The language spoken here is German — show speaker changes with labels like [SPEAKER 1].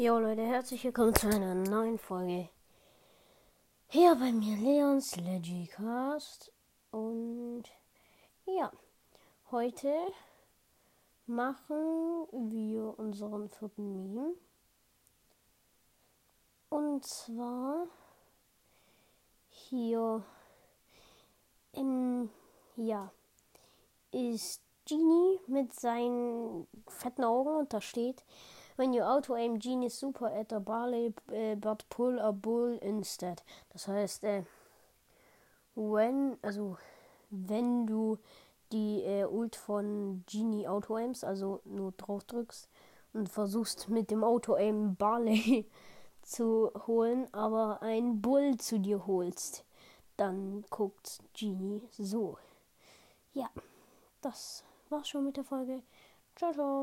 [SPEAKER 1] Jo Leute, herzlich willkommen zu einer neuen Folge. Hier bei mir Leons Legicast. Und ja, heute machen wir unseren vierten Meme. Und zwar hier im, ja, ist Genie mit seinen fetten Augen und da steht When you auto aim genius super at a barley uh, but pull a bull instead. Das heißt, äh, when, also wenn du die äh, Ult von Genie auto aims, also nur drauf drückst und versuchst mit dem auto aim Barley zu holen, aber ein Bull zu dir holst, dann guckt Genie so. Ja, das war's schon mit der Folge. Ciao, ciao.